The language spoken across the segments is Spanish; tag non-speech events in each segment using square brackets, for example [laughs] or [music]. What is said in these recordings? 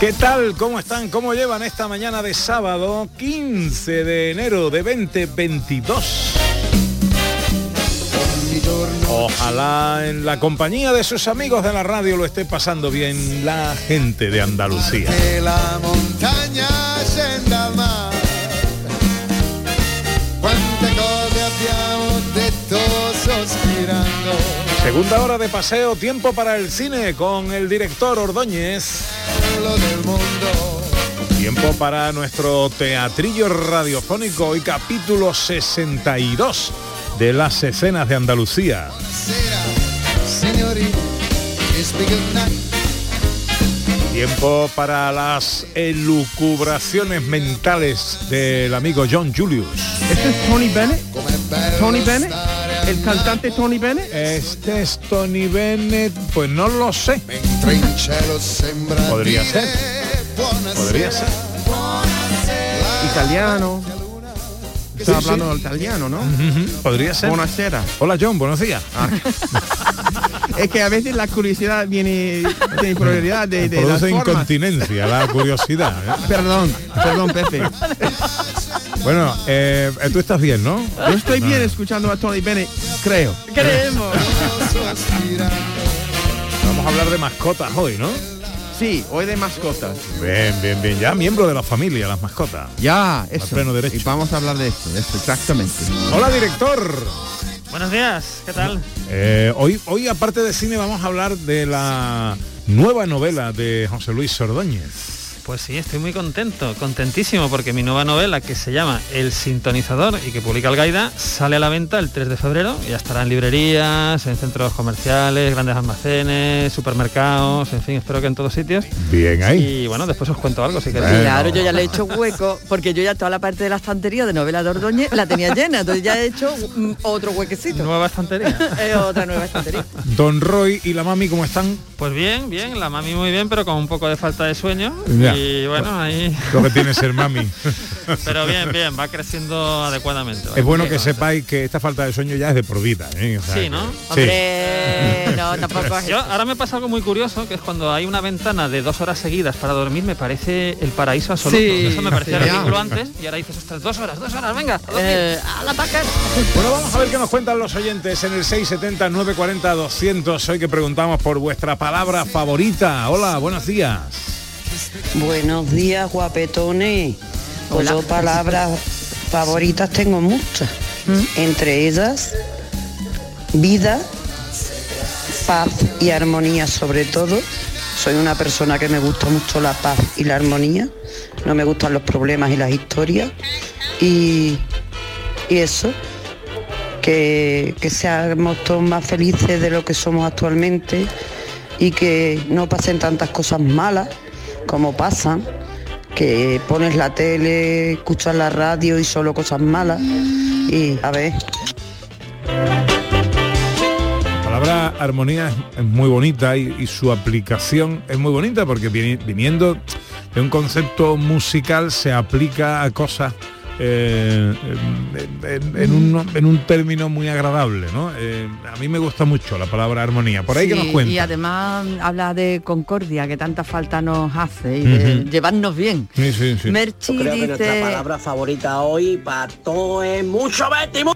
¿Qué tal? ¿Cómo están? ¿Cómo llevan esta mañana de sábado 15 de enero de 2022? Ogni giorno Ojalá en la compañía de sus amigos de la radio lo esté pasando bien la gente de Andalucía. la Segunda hora de paseo, tiempo para el cine con el director Ordóñez. Del. Tiempo para nuestro teatrillo radiofónico y capítulo 62 de las escenas de Andalucía. Tiempo para las elucubraciones mentales del amigo John Julius. ¿Este es Tony Bennett? ¿Tony Bennett? ¿El cantante Tony Bennett? Este es Tony Bennett, pues no lo sé. Podría ser. Podría ser. Italiano. Está hablando del italiano, ¿no? Podría ser. Buonasera. Hola John, buenos días. [laughs] Es que a veces la curiosidad viene de prioridad de, de las Produce formas. incontinencia, la curiosidad. ¿eh? Perdón, perdón, Pepe. [laughs] Bueno, eh, tú estás bien, ¿no? Yo estoy bien escuchando a Tony Bennett, creo. Creemos. [laughs] Vamos a hablar de mascotas hoy, ¿no? Sí, hoy de mascotas. Bien, bien, bien. Ya miembro de la familia, las mascotas. Ya, eso. pleno derecho. Y vamos a hablar de esto, de esto, exactamente. Hola, director. Buenos días, ¿qué tal? Eh, hoy, hoy, aparte de cine, vamos a hablar de la nueva novela de José Luis Ordóñez. Pues sí, estoy muy contento, contentísimo, porque mi nueva novela, que se llama El Sintonizador y que publica Algaida, sale a la venta el 3 de febrero. y Ya estará en librerías, en centros comerciales, grandes almacenes, supermercados, en fin, espero que en todos sitios. Bien ahí. Y bueno, después os cuento algo si queréis. Bueno. Claro, yo ya le he hecho hueco, porque yo ya toda la parte de la estantería de novela de Ordóñez la tenía llena, entonces ya he hecho mm, otro huequecito. Nueva estantería. [laughs] Es otra nueva estantería. Don Roy y la mami, ¿cómo están? Pues bien, bien, la mami muy bien, pero con un poco de falta de sueño. Ya. Y bueno, ahí... Lo que tiene ser mami. [laughs] Pero bien, bien, va creciendo adecuadamente. Es bueno que sepáis que esta falta de sueño ya es de por vida. ¿eh? O sea Sí, que- ¿no? Sí. Hombre, [laughs] no, tampoco es Yo, eso. ahora me pasa algo muy curioso, que es cuando hay una ventana de dos horas seguidas para dormir, me parece el paraíso absoluto. Sí, Eso me parecía sí. ridículo antes y ahora dices, ostras, dos horas, dos horas, venga. a dormir". Eh, a la paca. Bueno, vamos a ver qué nos cuentan los oyentes en el 670 940 200. Hoy que preguntamos por vuestra palabra favorita. Hola, buenos días. Buenos días, guapetones. Hola. yo palabras favoritas tengo muchas. Entre ellas, vida, paz y armonía sobre todo. Soy una persona que me gusta mucho la paz y la armonía. No me gustan los problemas y las historias. Y, y eso, que, que seamos todos más felices de lo que somos actualmente y que no pasen tantas cosas malas como pasan, que pones la tele, escuchas la radio y solo cosas malas. Y a ver, La palabra armonía es, muy bonita y, y su aplicación es muy bonita porque vini- viniendo de un concepto musical se aplica a cosas eh, en, en- en un, en un término muy agradable, ¿no? Eh, a mí me gusta mucho la palabra armonía. Por ahí que nos cuenta. y además habla de concordia, que tanta falta nos hace, y de llevarnos bien. Sí, sí, sí. Merchi Yo creo que nuestra palabra favorita hoy para todo es mucho Betty. mu-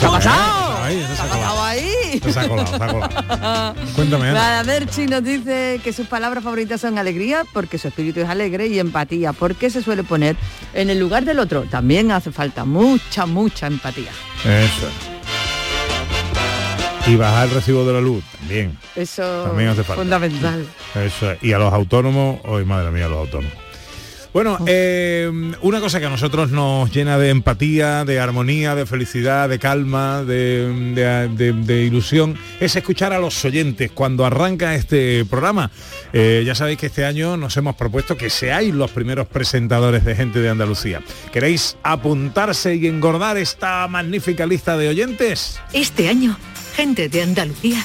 ¿Qué ha pasado? Ahí, se ¿Qué ha colado. pasado ahí? Se ha colado, se ha colado. [laughs] Cuéntame, Ana. Nada, Merchi nos dice que sus palabras favoritas son alegría, porque su espíritu es alegre, y empatía, porque se suele poner en el lugar del otro. También hace falta mucha, mucha empatía. Eso. Y bajar el recibo de la luz, también. Eso También hace falta. fundamental. Eso es. Y a los autónomos, hoy madre mía, los autónomos. Bueno, eh, una cosa que a nosotros nos llena de empatía, de armonía, de felicidad, de calma, de ilusión, es escuchar a los oyentes cuando arranca este programa. Eh, ya sabéis que este año nos hemos propuesto que seáis los primeros presentadores de gente de Andalucía. ¿Queréis apuntarse y engordar esta magnífica lista de oyentes? Este año, gente de Andalucía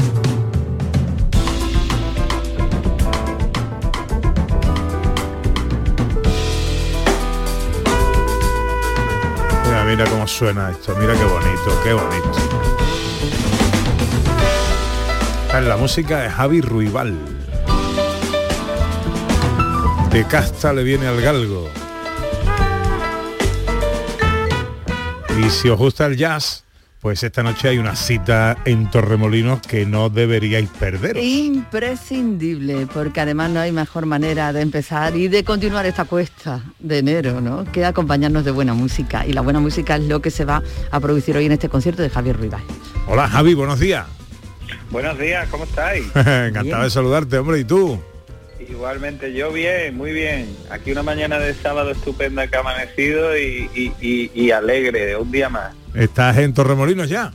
Mira, cómo suena esto, mira qué bonito, qué bonito. Ah, La música de Javi Ruibal. De casta le viene al galgo. Y si os gusta el jazz, pues esta noche hay una cita en Torremolinos que no deberíais perder. Imprescindible, porque además no hay mejor manera de empezar y de continuar esta cuesta de enero, ¿no? Que acompañarnos de buena música. Y la buena música es lo que se va a producir hoy en este concierto de Javier Ruibal. Hola Javi, buenos días. Buenos días, ¿cómo estáis? [laughs] Encantado de saludarte, hombre, ¿y tú? Igualmente, yo bien, muy bien. Aquí una mañana de sábado estupenda que ha amanecido y, y- y- y alegre, un día más. ¿Estás en Torremolinos ya?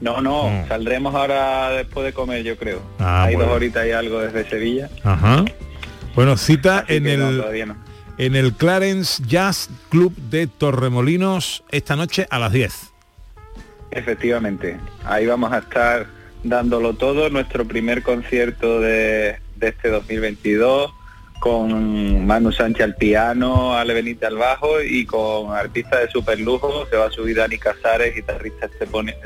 No, no, Mm. saldremos ahora después de comer, yo creo. Ah, Hay bueno. dos horitas y algo desde Sevilla. Ajá. Bueno, cita en no, el todavía no. en el Clarence Jazz Club de Torremolinos esta noche a las 10. Efectivamente, ahí vamos a estar dándolo todo, nuestro primer concierto de, de este 2022 con Manu Sánchez al piano, Ale Benítez al bajo y con artistas de super lujo, se va a subir Dani Casares, guitarrista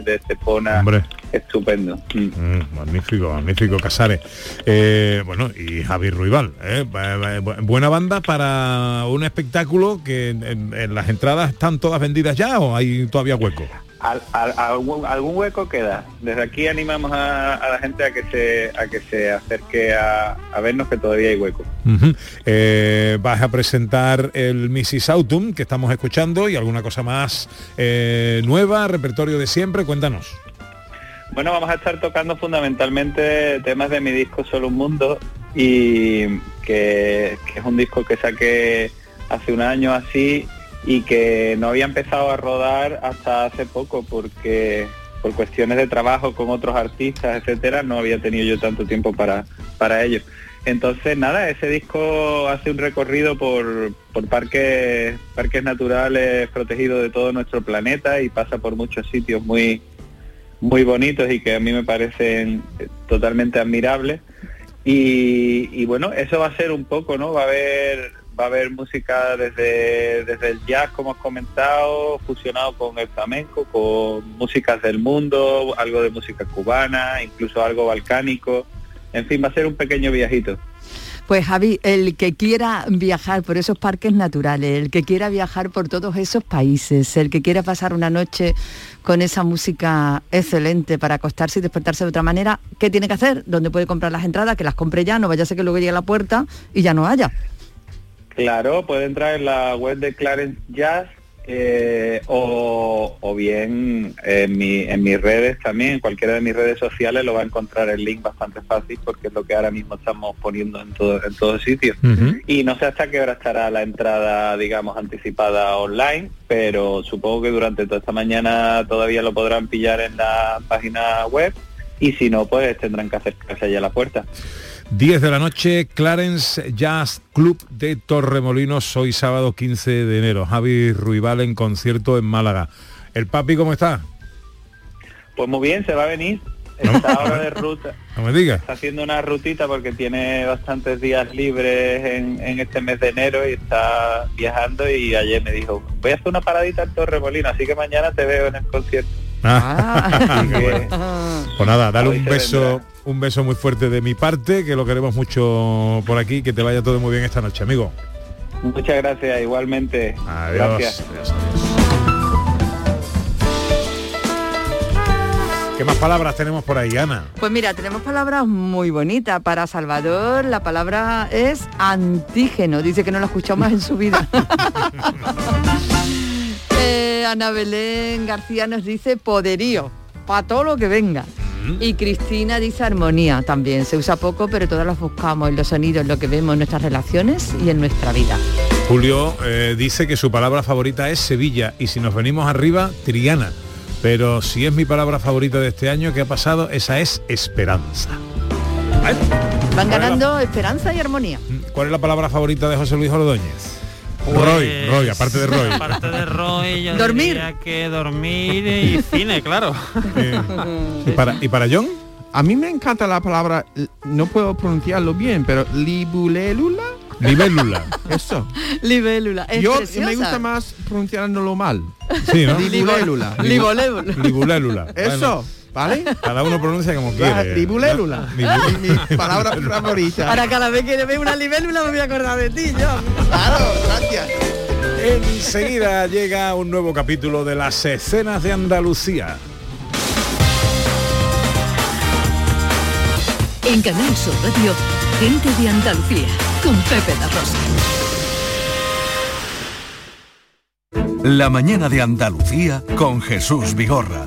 de Estepona, Hombre. estupendo. Mm. Mm, magnífico, magnífico Casares. Eh, bueno, y Javi Ruibal. ¿eh? Bu- bu- Buena banda para un espectáculo que en, en las entradas están todas vendidas ya o hay todavía hueco. Al- al- algún, algún hueco queda. Desde aquí animamos a, a la gente a que se a que se acerque a, a vernos que todavía hay hueco. Eh, vas a presentar el Mrs. Autumn que estamos escuchando y alguna cosa más eh, nueva, repertorio de siempre, cuéntanos. Bueno, vamos a estar tocando fundamentalmente temas de mi disco Solo un Mundo y que, que es un disco que saqué hace un año así y que no había empezado a rodar hasta hace poco porque por cuestiones de trabajo con otros artistas, etcétera, no había tenido yo tanto tiempo para, para ello. Entonces, nada, ese disco hace un recorrido por, por parques, parques naturales protegidos de todo nuestro planeta y pasa por muchos sitios muy, muy bonitos y que a mí me parecen totalmente admirables. Y bueno, eso va a ser un poco, ¿no? Va a haber va a haber música desde, desde el jazz, como has comentado, fusionado con el flamenco, con músicas del mundo, algo de música cubana, incluso algo balcánico. En fin, va a ser un pequeño viajito. Pues Javi, el que quiera viajar por esos parques naturales, el que quiera viajar por todos esos países, el que quiera pasar una noche con esa música excelente para acostarse y despertarse de otra manera, ¿qué tiene que hacer? ¿Dónde puede comprar las entradas? Que las compre ya, no vaya a ser que luego llegue a la puerta y ya no haya. Claro, puede entrar en la web de Clarence Jazz eh, o, o bien en, mi- en mis redes también, en cualquiera de mis redes sociales lo va a encontrar el link bastante fácil porque es lo que ahora mismo estamos poniendo en todo en todos sitios. Y no sé hasta qué hora estará la entrada, digamos, anticipada online, pero supongo que durante toda esta mañana todavía lo podrán pillar en la página web y si no, pues tendrán que acercarse allá a la puerta. 10 de la noche, Clarence Jazz Club de Torremolinos, hoy sábado 15 de enero. Javi Ruibal en concierto en Málaga. ¿El papi cómo está? Pues muy bien, se va a venir. Está ahora de ruta. No me digas. Está haciendo una rutita porque tiene bastantes días libres en, en este mes de enero y está viajando y ayer me dijo, voy a hacer una paradita en Torremolino, así que mañana te veo en el concierto. Ah, [laughs] bueno. [laughs] Pues nada, dale un beso, un beso muy fuerte de mi parte, que lo queremos mucho por aquí, que te vaya todo muy bien esta noche, amigo. Muchas gracias, igualmente. Adiós. Gracias. Adiós, ¿Qué más palabras tenemos por ahí, Ana? Pues mira, tenemos palabras muy bonitas. Para Salvador la palabra es antígeno. Dice que no lo ha escuchado más en su vida. [laughs] Ana Belén García nos dice poderío, para todo lo que venga. Y Cristina dice armonía también. Se usa poco, pero todas las buscamos en los sonidos, en lo que vemos en nuestras relaciones y en nuestra vida. Julio eh, dice que su palabra favorita es Sevilla y si nos venimos arriba, Triana. Pero si es mi palabra favorita de este año que ha pasado, esa es esperanza. Van ¿Cuál es la- ganando esperanza y armonía. ¿Cuál es la palabra favorita de José Luis Ordóñez? Pues, Roy, Roy, aparte de Roy. Aparte de Roy, yo Dormir. diría que dormir y cine, claro. ¿Y para, ¿Y para John? A mí me encanta la palabra, no puedo pronunciarlo bien, pero libulélula. Libélula. Eso. Libélula. Es Yo preciosa. me gusta más pronunciándolo mal. Sí, ¿no? Libulélula. Libólébula. Libulélula. Eso, ¿vale? Cada uno pronuncia como La quiere. libulélula. Libu- Mi palabra [laughs] favorita. Ahora cada vez que le veo una libélula me voy a acordar de ti, yo. Claro, gracias. Enseguida llega un nuevo capítulo de las escenas de Andalucía. En Canal Sur Radio, gente de Andalucía, con Pepe La Rosa. La mañana de Andalucía con Jesús Vigorra.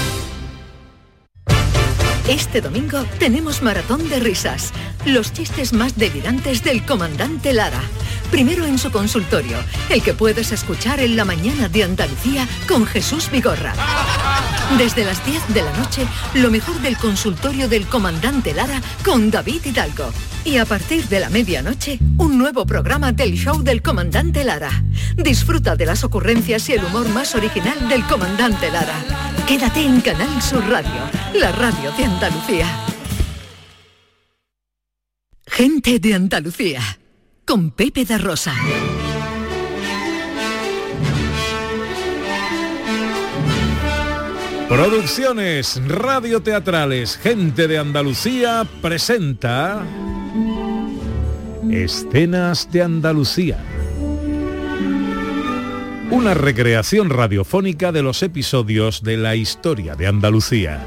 Este domingo tenemos maratón de risas. Los chistes más delirantes del comandante Lara. Primero en su consultorio, el que puedes escuchar en la mañana de Andalucía con Jesús Vigorra. Desde las 10 de la noche, lo mejor del consultorio del comandante Lara con David Hidalgo. Y a partir de la medianoche, un nuevo programa del show del comandante Lara. Disfruta de las ocurrencias y el humor más original del comandante Lara. Quédate en Canal Sur Radio, la radio de Andalucía. Gente de Andalucía, con Pepe da Rosa. Producciones radioteatrales Gente de Andalucía presenta Escenas de Andalucía. Una recreación radiofónica de los episodios de la historia de Andalucía.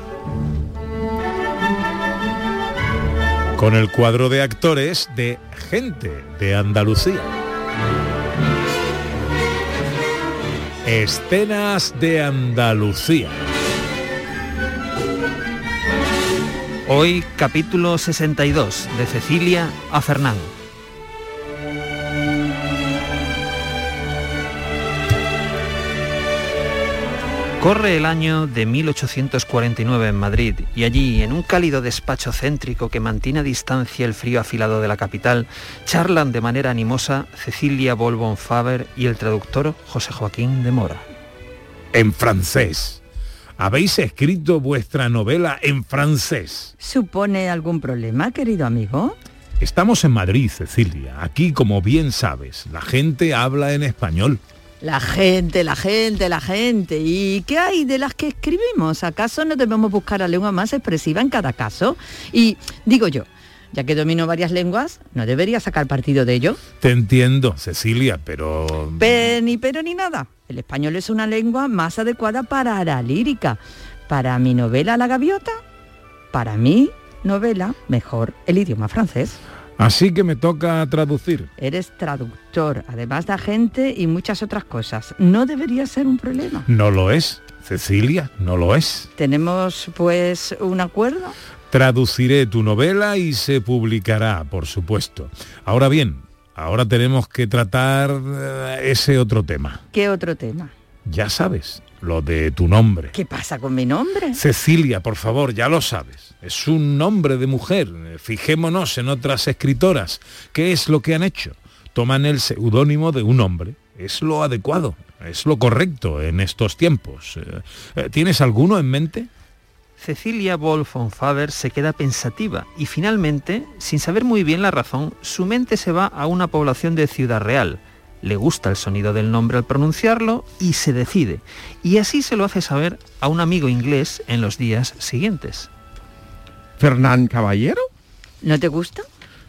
Con el cuadro de actores de Gente de Andalucía. Escenas de Andalucía. Hoy capítulo 62 de Cecilia a Fernán. Corre el año de 1849 en Madrid y allí, en un cálido despacho céntrico que mantiene a distancia el frío afilado de la capital, charlan de manera animosa Cecilia Bolbon Faber y el traductor José Joaquín de Mora. En francés. ¿Habéis escrito vuestra novela en francés? ¿Supone algún problema, querido amigo? Estamos en Madrid, Cecilia. Aquí, como bien sabes, la gente habla en español. La gente, la gente, la gente. ¿Y qué hay de las que escribimos? ¿Acaso no debemos buscar la lengua más expresiva en cada caso? Y digo yo, ya que domino varias lenguas, ¿no debería sacar partido de ello? Te entiendo, Cecilia, pero... Pe- ni pero ni nada. El español es una lengua más adecuada para la lírica. Para mi novela La Gaviota, para mi novela, mejor el idioma francés. Así que me toca traducir. Eres traductor, además de agente y muchas otras cosas. No debería ser un problema. No lo es, Cecilia, no lo es. ¿Tenemos pues un acuerdo? Traduciré tu novela y se publicará, por supuesto. Ahora bien, ahora tenemos que tratar eh, ese otro tema. ¿Qué otro tema? Ya sabes, lo de tu nombre. ¿Qué pasa con mi nombre? Cecilia, por favor, ya lo sabes. Es un nombre de mujer. Fijémonos en otras escritoras. ¿Qué es lo que han hecho? Toman el seudónimo de un hombre. Es lo adecuado, es lo correcto en estos tiempos. Eh, eh, ¿Tienes alguno en mente? Cecilia Wolf von Faber se queda pensativa y finalmente, sin saber muy bien la razón, su mente se va a una población de Ciudad Real. Le gusta el sonido del nombre al pronunciarlo y se decide. Y así se lo hace saber a un amigo inglés en los días siguientes. ¿Fernán Caballero? ¿No te gusta?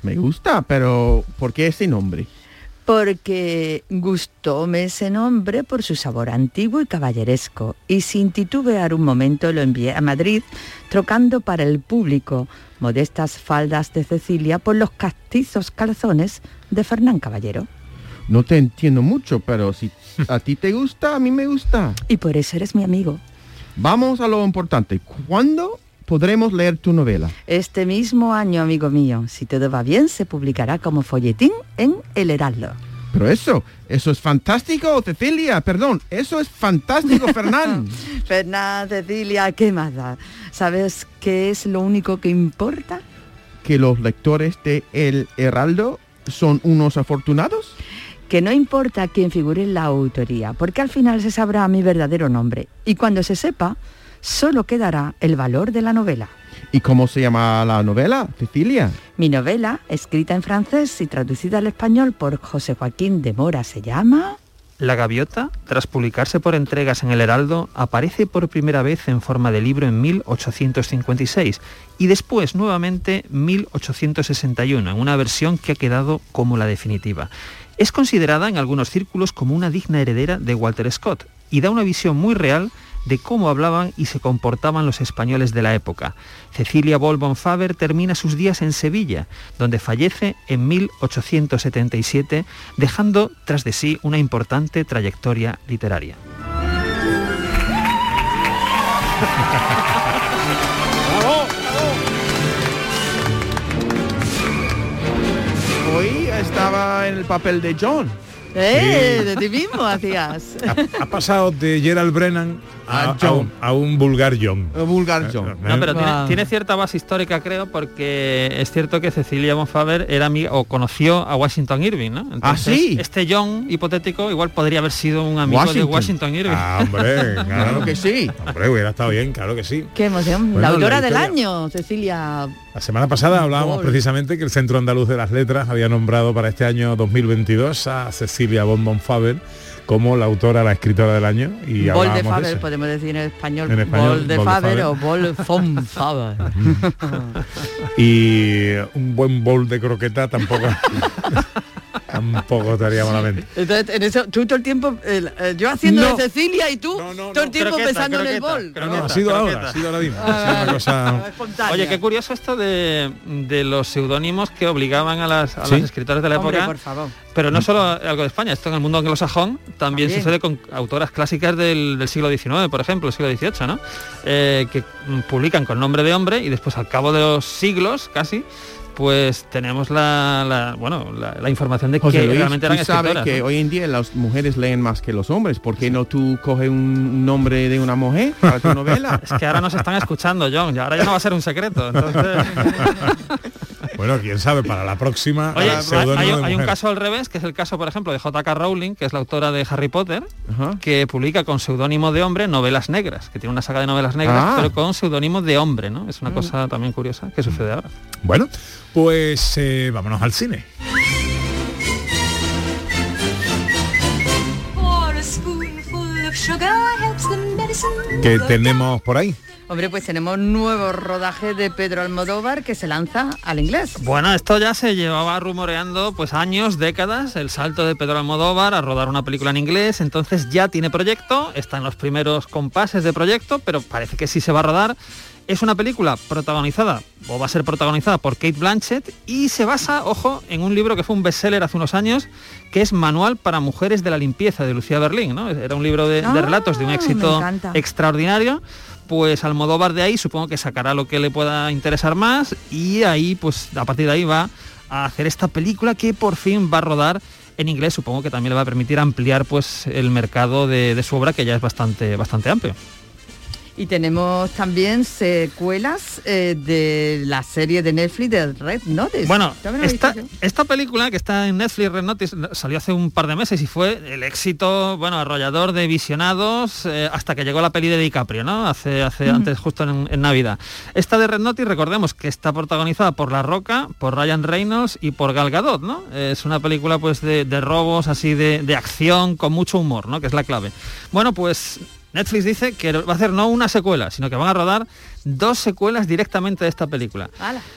Me gusta, pero ¿por qué ese nombre? Porque gustóme ese nombre por su sabor antiguo y caballeresco, y sin titubear un momento lo envié a Madrid, trocando para el público modestas faldas de Cecilia por los castizos calzones de Fernán Caballero. No te entiendo mucho, pero si a ti te gusta, a mí me gusta. Y por eso eres mi amigo. Vamos a lo importante. ¿Cuándo podremos leer tu novela? Este mismo año, amigo mío, si todo va bien, se publicará como folletín en El Heraldo. Pero eso, eso es fantástico, Cecilia, perdón, eso es fantástico, Fernán. [laughs] Fernán, Cecilia, ¿qué más da? ¿Sabes qué es lo único que importa? que los lectores de El Heraldo son unos afortunados. Que no importa quién figure en la autoría, porque al final se sabrá mi verdadero nombre. Y cuando se sepa, solo quedará el valor de la novela. ¿Y cómo se llama la novela, Cecilia? Mi novela, escrita en francés y traducida al español por José Joaquín de Mora, se llama... La gaviota, tras publicarse por entregas en el Heraldo, aparece por primera vez en forma de libro en 1856 y después nuevamente 1861, en una versión que ha quedado como la definitiva. Es considerada en algunos círculos como una digna heredera de Walter Scott y da una visión muy real de cómo hablaban y se comportaban los españoles de la época. Cecilia Bol von Faber termina sus días en Sevilla, donde fallece en 1877, dejando tras de sí una importante trayectoria literaria. Estaba en el papel de John. ¡Eh! De ti mismo hacías. [laughs] Ha, ha pasado de Gerald Brennan a, A John. a un, a un vulgar John. Vulgar John. No, pero tiene, cierta base histórica, creo, porque es cierto que Cecilia von Faber era amiga o conoció a Washington Irving, ¿no? ¿Ah, sí? Este John hipotético igual podría haber sido un amigo de Washington. Irving. Ah, hombre, [laughs] claro. Claro que sí. Hombre, hubiera estado bien, claro que sí. ¡Qué emoción! Bueno, la autora del año, Cecilia. La semana pasada hablábamos precisamente que el Centro Andaluz de las Letras había nombrado para este año 2022 a Cecilia von von Faber como la autora, la escritora del año. Y Bol de Faber, eso. podemos decir en español. En español, Bol de Bol de Faber Faber. o Bol von Faber. [laughs] Y un buen bol de croqueta tampoco [laughs] tampoco estaría malamente. [laughs] Entonces, en eso, tú todo el tiempo, eh, yo haciendo No. de Cecilia y tú todo el tiempo Croqueta, pensando en el croqueta, bol. No, no, ha sido ahora, ha sido ahora mismo. Ha sido una cosa... Espontánea. Oye, qué curioso esto de, de los seudónimos que obligaban a las, a Sí. las escritoras de la Hombre, época. por favor. Pero no solo algo de España, esto en el mundo anglosajón también, También. sucede con autoras clásicas del, del siglo XIX, por ejemplo, el siglo XVIII, ¿no? Eh, que mm, publican con nombre de hombre y después al cabo de los siglos, casi, pues tenemos la, la- bueno, la, la información de José que Luis, realmente eran tú sabes que ¿no? hoy en día las mujeres leen más que los hombres. ¿Por qué no tú coges un nombre de una mujer para tu novela? [laughs] Es que ahora nos están escuchando, John, y ahora ya no va a ser un secreto. Entonces... [laughs] Bueno, quién sabe, para la próxima... [laughs] Oye, hay, un- hay un mujer. caso al revés, que es el caso, por ejemplo, de J.K. Rowling, que es la autora de Harry Potter, que publica con seudónimo de hombre novelas negras, que tiene una saga de novelas negras, Ah. pero con seudónimo de hombre, ¿no? Es una cosa también curiosa que sucede ahora. Bueno, pues eh, vámonos al cine. ¿Qué tenemos por ahí? Hombre, pues tenemos nuevo rodaje de Pedro Almodóvar que se lanza al inglés. Bueno, esto ya se llevaba rumoreando pues años, décadas, el salto de Pedro Almodóvar a rodar una película en inglés, entonces ya tiene proyecto, está en los primeros compases de proyecto, pero parece que sí se va a rodar. Es una película protagonizada, o va a ser protagonizada por Kate Blanchett, y se basa, ojo, en un libro que fue un bestseller hace unos años, que es Manual para Mujeres de la Limpieza, de Lucía Berlín, ¿no? Era un libro de, de Ah, relatos de un éxito extraordinario. Pues Almodóvar de ahí supongo que sacará lo que le pueda interesar más y ahí pues a partir de ahí va a hacer esta película que por fin va a rodar en inglés, supongo que también le va a permitir ampliar pues el mercado de, de su obra que ya es bastante, bastante amplio. Y tenemos también secuelas eh, de la serie de Netflix de Red Notice. Bueno, ¿También lo he esta, esta película que está en Netflix, Red Notice, salió hace un par de meses y fue el éxito, bueno, arrollador de visionados eh, hasta que llegó la peli de DiCaprio, ¿no? Hace, hace antes, justo en, en Navidad. Esta de Red Notice, recordemos que está protagonizada por La Roca, por Ryan Reynolds y por Gal Gadot, ¿no? Es una película pues de, de robos, así de, de acción, con mucho humor, ¿no? Que es la clave. Bueno, pues Netflix dice que va a hacer no una secuela, sino que van a rodar dos secuelas directamente de esta película.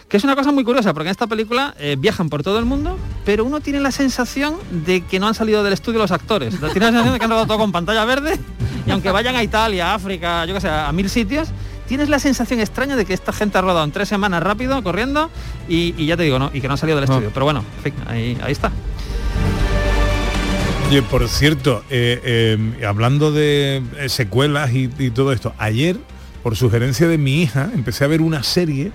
Que es una cosa muy curiosa, porque en esta película eh, viajan por todo el mundo, pero uno tiene la sensación de que no han salido del estudio los actores. Tiene la sensación de que han rodado todo con pantalla verde, y aunque vayan a Italia, a África, yo que sé, a mil sitios, tienes la sensación extraña de que esta gente ha rodado en tres semanas rápido, corriendo, y, y ya te digo, ¿no? Y que no han salido del estudio. Pero bueno, en fin, ahí, ahí está. Oye, por cierto, eh, eh, hablando de eh, secuelas y, y todo esto, ayer, por sugerencia de mi hija, empecé a ver una serie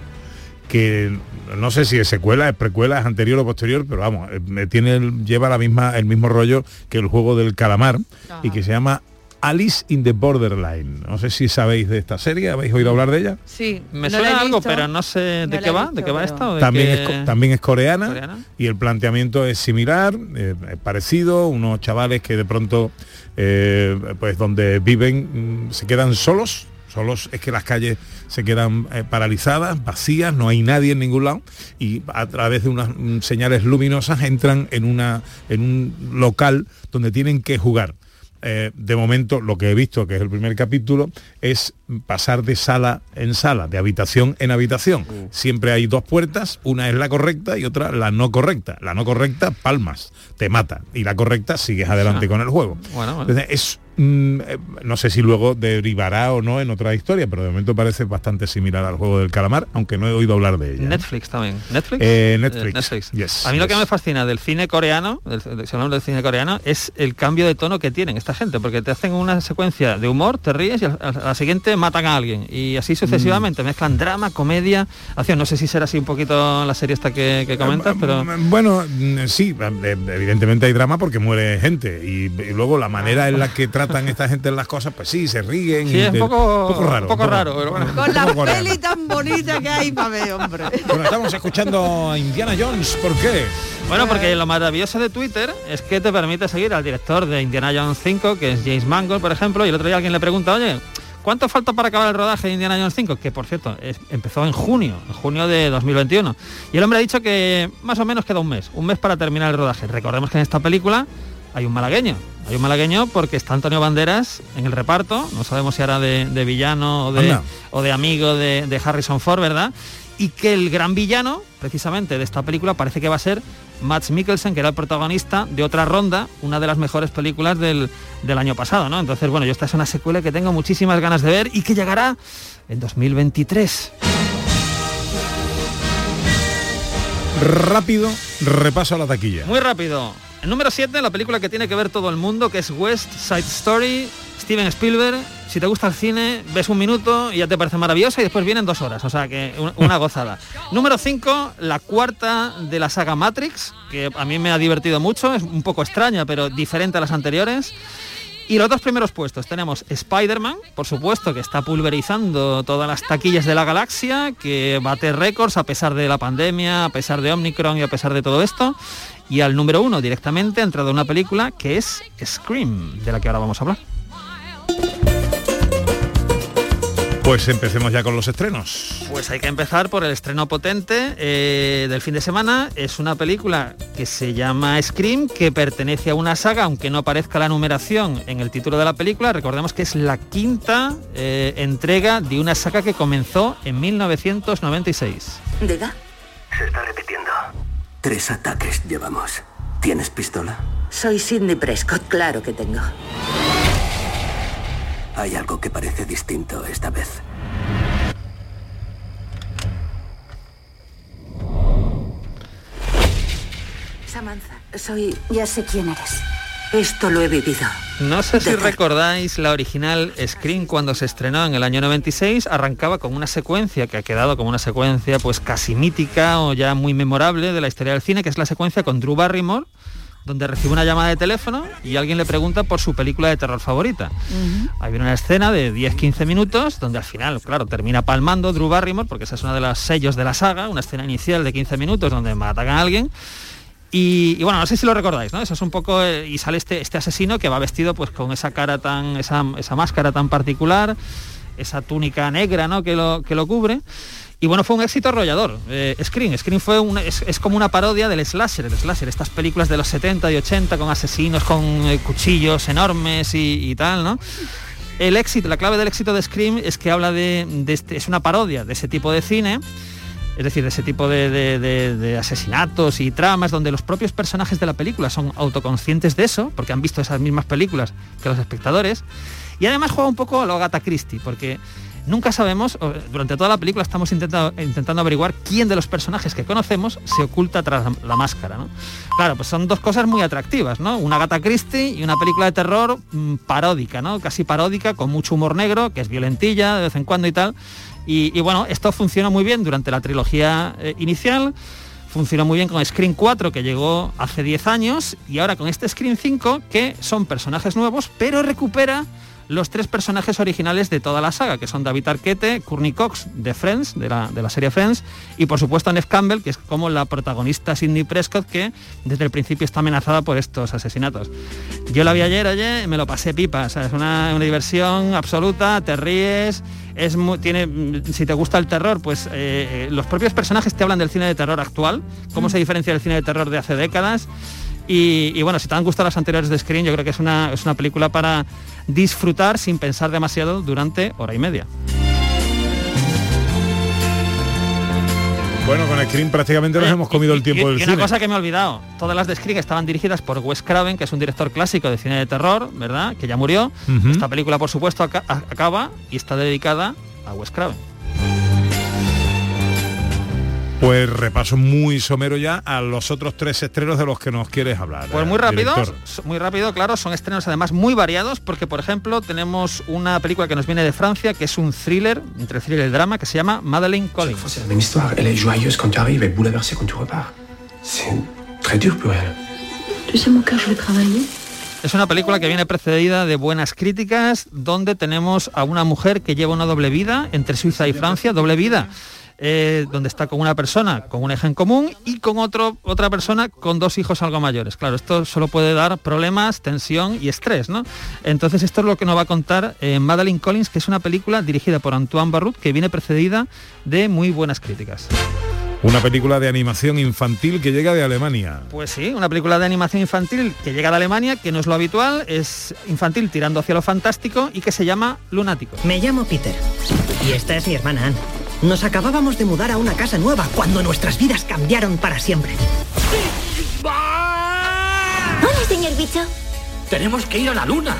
que no sé si es secuela, es precuela, es anterior o posterior, pero vamos, eh, tiene lleva la misma, el mismo rollo que el juego del calamar y que se llama Alice in the Borderline. No sé si sabéis de esta serie, ¿habéis oído hablar de ella? Sí, Me no suena algo, visto. pero no sé de No qué va, visto, de qué va pero- esto. También qué- es, también es coreana, ¿Coreana? y el planteamiento es similar, eh, es parecido, unos chavales que de pronto, eh, pues donde viven, mm, se quedan solos, solos es que las calles se quedan eh, paralizadas, vacías, no hay nadie en ningún lado, y a través de unas mm, señales luminosas entran en, una, en un local donde tienen que jugar. Eh, de momento lo que he visto, que es el primer capítulo, es pasar de sala en sala, de habitación en habitación. Siempre hay dos puertas, una es la correcta y otra la no correcta. La no correcta, palmas, te mata. Y la correcta, sigues adelante Ah. con el juego. Bueno, bueno. Entonces, es, mm, eh, no sé si luego derivará o no en otra historia, pero de momento parece bastante similar al juego del calamar, aunque no he oído hablar de ella. ¿eh? Netflix también. ¿Netflix? Eh, Netflix. Eh, Netflix. Yes, a mí lo que me fascina del cine coreano, del, si hablamos del cine coreano, es el cambio de tono que tienen esta gente, porque te hacen una secuencia de humor, te ríes y a la siguiente matan a alguien. Y así sucesivamente, Mm. mezclan drama, comedia, acción. No sé si será así un poquito la serie esta que, que comentas, pero... Bueno, mm, sí, eh, evidentemente hay drama porque muere gente y, y luego la manera en la que tratan esta gente en las cosas, pues sí, se ríen. Sí, y es un poco, poco raro. un poco raro, pero bueno. Con la peli tan bonita que hay para ver, hombre. Bueno, estamos escuchando a Indiana Jones, ¿por qué? Bueno, porque lo maravilloso de Twitter es que te permite seguir al director de Indiana Jones 5, que es James Mangold, por ejemplo, y el otro día alguien le pregunta, oye, ¿cuánto falta para acabar el rodaje de Indiana Jones 5? Que por cierto, es- empezó en junio, en junio de 2021. Y el hombre ha dicho que más o menos queda un mes, un mes para terminar el rodaje. Recordemos que en esta película hay un malagueño. Hay un malagueño porque está Antonio Banderas en el reparto, no sabemos si era de, de villano o de, o de amigo de, de Harrison Ford, ¿verdad? Y que el gran villano, precisamente, de esta película parece que va a ser Max Mikkelsen, que era el protagonista de otra ronda, una de las mejores películas del, del año pasado, ¿no? Entonces, bueno, yo esta es una secuela que tengo muchísimas ganas de ver y que llegará en 2023. Rápido, repaso a la taquilla. Muy rápido. El número 7, la película que tiene que ver todo el mundo, que es West Side Story, Steven Spielberg. Si te gusta el cine, ves un minuto y ya te parece maravillosa y después vienen dos horas, o sea que un- una gozada. número 5, la cuarta de la saga Matrix, que a mí me ha divertido mucho, es un poco extraña, pero diferente a las anteriores. Y los dos primeros puestos tenemos Spider-Man, por supuesto, que está pulverizando todas las taquillas de la galaxia, que bate récords a pesar de la pandemia, a pesar de Omicron y a pesar de todo esto. Y al número uno directamente ha entrado una película que es Scream, de la que ahora vamos a hablar. Pues empecemos ya con los estrenos. Pues hay que empezar por el estreno potente eh, del fin de semana. Es una película que se llama Scream, que pertenece a una saga, aunque no aparezca la numeración en el título de la película. Recordemos que es la quinta eh, entrega de una saga que comenzó en 1996. Diga. Se está repitiendo. Tres ataques llevamos. ¿Tienes pistola? Soy Sidney Prescott, claro que tengo. Hay algo que parece distinto esta vez. Samantha, soy... Ya sé quién eres. Esto lo he vivido. No sé si recordáis la original Screen cuando se estrenó en el año 96, arrancaba con una secuencia que ha quedado como una secuencia pues casi mítica o ya muy memorable de la historia del cine, que es la secuencia con Drew Barrymore, donde recibe una llamada de teléfono y alguien le pregunta por su película de terror favorita. Hay una escena de 10-15 minutos donde al final, claro, termina palmando Drew Barrymore, porque esa es una de los sellos de la saga, una escena inicial de 15 minutos donde matan a alguien. Y, y bueno, no sé si lo recordáis, ¿no? Eso es un poco, eh, y sale este, este asesino que va vestido pues con esa cara tan, esa, esa máscara tan particular, esa túnica negra, ¿no? Que lo, que lo cubre. Y bueno, fue un éxito arrollador. Eh, Scream, Scream fue un- es, como una parodia del slasher, el slasher, estas películas de los 70 y 80 con asesinos, con eh, cuchillos enormes y, tal, ¿no? El éxito, la clave del éxito de Scream es que habla de, este, es una parodia de ese tipo de cine, es decir, de ese tipo de asesinatos y tramas donde los propios personajes de la película son autoconscientes de eso, porque han visto esas mismas películas que los espectadores, y además juega un poco a lo Agatha Christie, porque nunca sabemos, durante toda la película estamos intentando, intentando averiguar quién de los personajes que conocemos se oculta tras la, máscara, ¿no? Claro, pues son dos cosas muy atractivas, ¿no? Una Agatha Christie y una película de terror mm, paródica, ¿no? Casi paródica, con mucho humor negro, que es violentilla de vez en cuando y tal. Y, bueno, esto funcionó muy bien durante la trilogía eh, inicial, funcionó muy bien con Screen 4 que llegó hace 10 años y ahora con este Screen 5 que son personajes nuevos pero recupera los tres personajes originales de toda la saga, que son David Arquette, Courtney Cox de Friends, de la, de la serie Friends, y por supuesto Neve Campbell, que es como la protagonista Sidney Prescott, que desde el principio está amenazada por estos asesinatos. Yo la vi ayer, oye, me lo pasé pipa, o sea, es una, una diversión absoluta, te ríes, es mu- tiene, mm, si te gusta el terror, pues eh, eh, los propios personajes te hablan del cine de terror actual, cómo se diferencia del cine de terror de hace décadas. Y, y bueno, si te han gustado las anteriores de Screen, yo creo que es una, es una película para disfrutar sin pensar demasiado durante hora y media. Bueno, con Screen prácticamente nos hemos comido el tiempo y, del y una cine. cosa que me he olvidado, todas las de Screen estaban dirigidas por Wes Craven, que es un director clásico de cine de terror, ¿verdad? Que ya murió. Esta película, por supuesto, acaba y está dedicada a Wes Craven. Pues repaso muy somero ya a los otros tres estrenos de los que nos quieres hablar. Pues eh, muy rápido, director. so- muy rápido, claro, son estrenos además muy variados, porque por ejemplo tenemos una película que nos viene de Francia, que es un thriller, entre thriller y drama, que se llama Madeleine Collins. C'est la même histoire. Elle est joyeuse quand tu arrives et bouleversée quand tu repars. C'est très dur pour elle. Tu sais, mon cœur, je vais travailler. Es una película que viene precedida de buenas críticas, donde tenemos a una mujer que lleva una doble vida entre Suiza y Francia, doble vida. Eh, donde está con una persona con un eje en común y con otro, otra persona con dos hijos algo mayores. Claro, esto solo puede dar problemas, tensión y estrés, ¿no? Entonces esto es lo que nos va a contar eh, Madeline Collins, que es una película dirigida por Antoine Barrut, que viene precedida de muy buenas críticas. Una película de animación infantil que llega de Alemania. Pues sí, una película de animación infantil que llega de Alemania, que no es lo habitual, es infantil tirando hacia lo fantástico y que se llama Lunático. Me llamo Peter y esta es mi hermana Anne. Nos acabábamos de mudar a una casa nueva cuando nuestras vidas cambiaron para siempre. Hola, señor bicho. Tenemos que ir a la luna.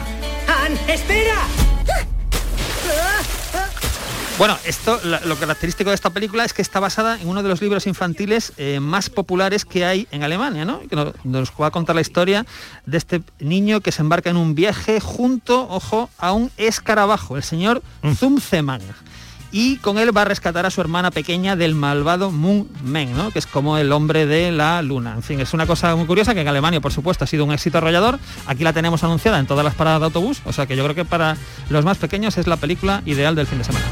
Anne, espera. Bueno, esto, lo característico de esta película es que está basada en uno de los libros infantiles eh, más populares que hay en Alemania, ¿no? Que nos, nos va a contar la historia de este niño que se embarca en un viaje junto, ojo, a un escarabajo, el señor Zumzemann. Y con él va a rescatar a su hermana pequeña del malvado Moon Men, ¿no? que es como el hombre de la luna. En fin, es una cosa muy curiosa que en Alemania, por supuesto, ha sido un éxito arrollador. Aquí la tenemos anunciada en todas las paradas de autobús, o sea que yo creo que para los más pequeños es la película ideal del fin de semana.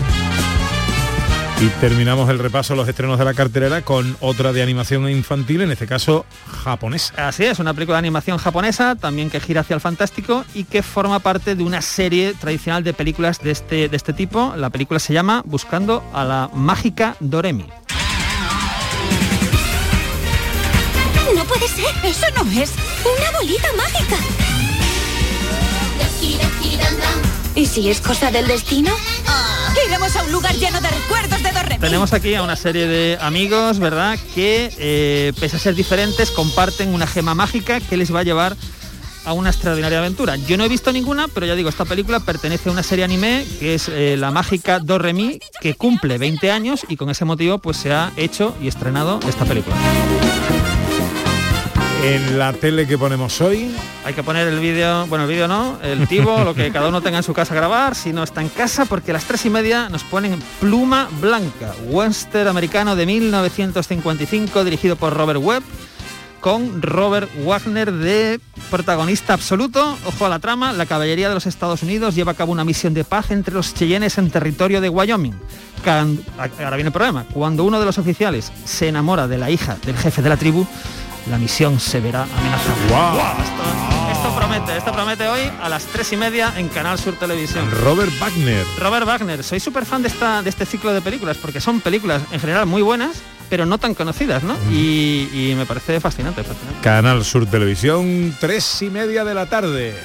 Y terminamos el repaso a los estrenos de la cartelera con otra de animación infantil, en este caso japonesa. Así es, una película de animación japonesa, también que gira hacia el fantástico y que forma parte de una serie tradicional de películas de este, de este tipo. La película se llama Buscando a la mágica Doremi. No puede ser. Eso no es una bolita mágica. ¿Y si es cosa del destino? Iremos a un lugar lleno de recuerdos de. Tenemos aquí a una serie de amigos, ¿verdad? Que eh, pese a ser diferentes, comparten una gema mágica que les va a llevar a una extraordinaria aventura. Yo no he visto ninguna, pero ya digo, esta película pertenece a una serie anime que es eh, La Mágica Doremi, que cumple 20 años y con ese motivo pues se ha hecho y estrenado esta película. En la tele que ponemos hoy, Hay que poner el vídeo, bueno, el vídeo no, el tivo, lo que cada uno tenga en su casa a grabar, si no está en casa, porque a las tres y media nos ponen Pluma Blanca, western americano de 1955, dirigido por Robert Webb, con Robert Wagner de protagonista absoluto. Ojo a la trama, la caballería de los Estados Unidos lleva a cabo una misión de paz entre los Cheyennes en territorio de Wyoming. Ahora viene el problema. Cuando uno de los oficiales se enamora de la hija del jefe de la tribu, la misión se verá amenazada. ¡Guau! Esto, esto promete, esto promete hoy a las tres y media en Canal Sur Televisión. Robert Wagner. Robert Wagner, soy súper fan de, esta, de este ciclo de películas porque son películas en general muy buenas, pero no tan conocidas, ¿no? Y, y me parece fascinante, fascinante. Canal Sur Televisión, tres y media de la tarde.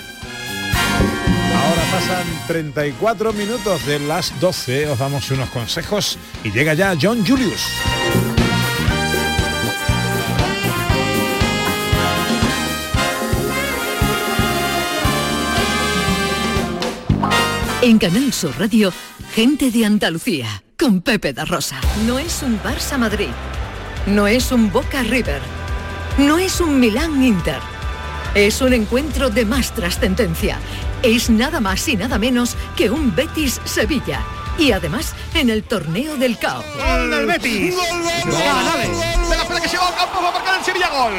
Ahora pasan 34 minutos de las 12, os damos unos consejos y llega ya John Julius. En Canal Sur Radio, gente de Andalucía, con Pepe da Rosa. No es un Barça Madrid, no es un Boca River, no es un Milán Inter. Es un encuentro de más trascendencia. Es nada más y nada menos que un Betis Sevilla. Y además en el torneo del caos. Gol del Betis. Gol, gol, gol, gol. De la pelota que se va al campo va a marcar el Sevilla gol.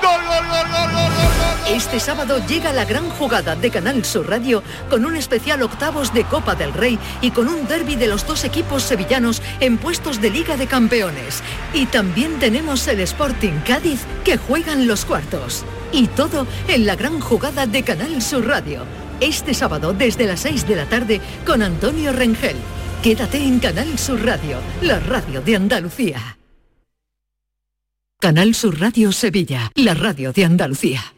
Gol, gol, gol, gol, gol, gol, gol. Este sábado llega la gran jugada de Canal Sur Radio con un especial octavos de Copa del Rey y con un derby de los dos equipos sevillanos en puestos de Liga de Campeones. Y también tenemos el Sporting Cádiz que juegan los cuartos. Y todo en la gran jugada de Canal Sur Radio. Este sábado desde las 6 de la tarde con Antonio Rengel. Quédate en Canal Sur Radio, la radio de Andalucía. Canal Sur Radio Sevilla, la radio de Andalucía.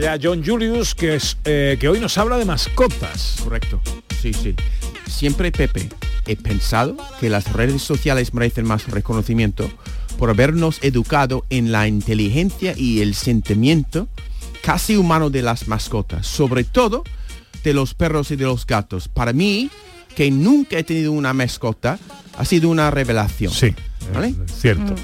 ya John Julius, que, es, eh, que hoy nos habla de mascotas. Correcto, sí, sí. Siempre, Pepe, he pensado que las redes sociales merecen más reconocimiento por habernos educado en la inteligencia y el sentimiento casi humano de las mascotas, sobre todo de los perros y de los gatos. Para mí, que nunca he tenido una mascota, ha sido una revelación. Sí, ¿vale? cierto.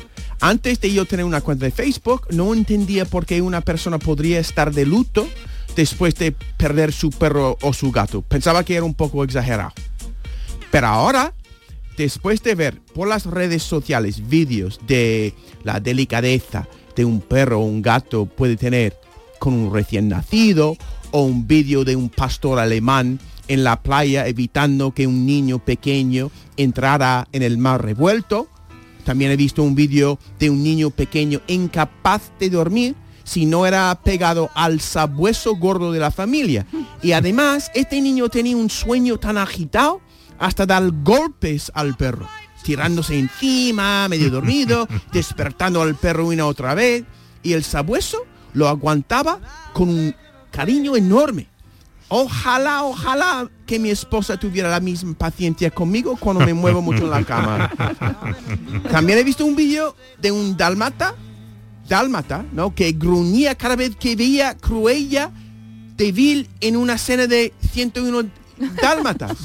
Antes de yo tener una cuenta de Facebook, no entendía por qué una persona podría estar de luto después de perder su perro o su gato. Pensaba que era un poco exagerado. Pero ahora, después de ver por las redes sociales vídeos de la delicadeza de un perro o un gato puede tener con un recién nacido o un vídeo de un pastor alemán en la playa evitando que un niño pequeño entrara en el mar revuelto, también he visto un vídeo de un niño pequeño incapaz de dormir si no era pegado al sabueso gordo de la familia. Y además, este niño tenía un sueño tan agitado hasta dar golpes al perro, tirándose encima, medio dormido, [laughs] despertando al perro una otra vez. Y el sabueso lo aguantaba con un cariño enorme. Ojalá, ojalá que mi esposa tuviera la misma paciencia conmigo cuando me muevo mucho en la cama. [laughs] También he visto un vídeo de un dálmata, dálmata, ¿no? Que gruñía cada vez que veía Cruella de Vil en una escena de 101 dálmatas.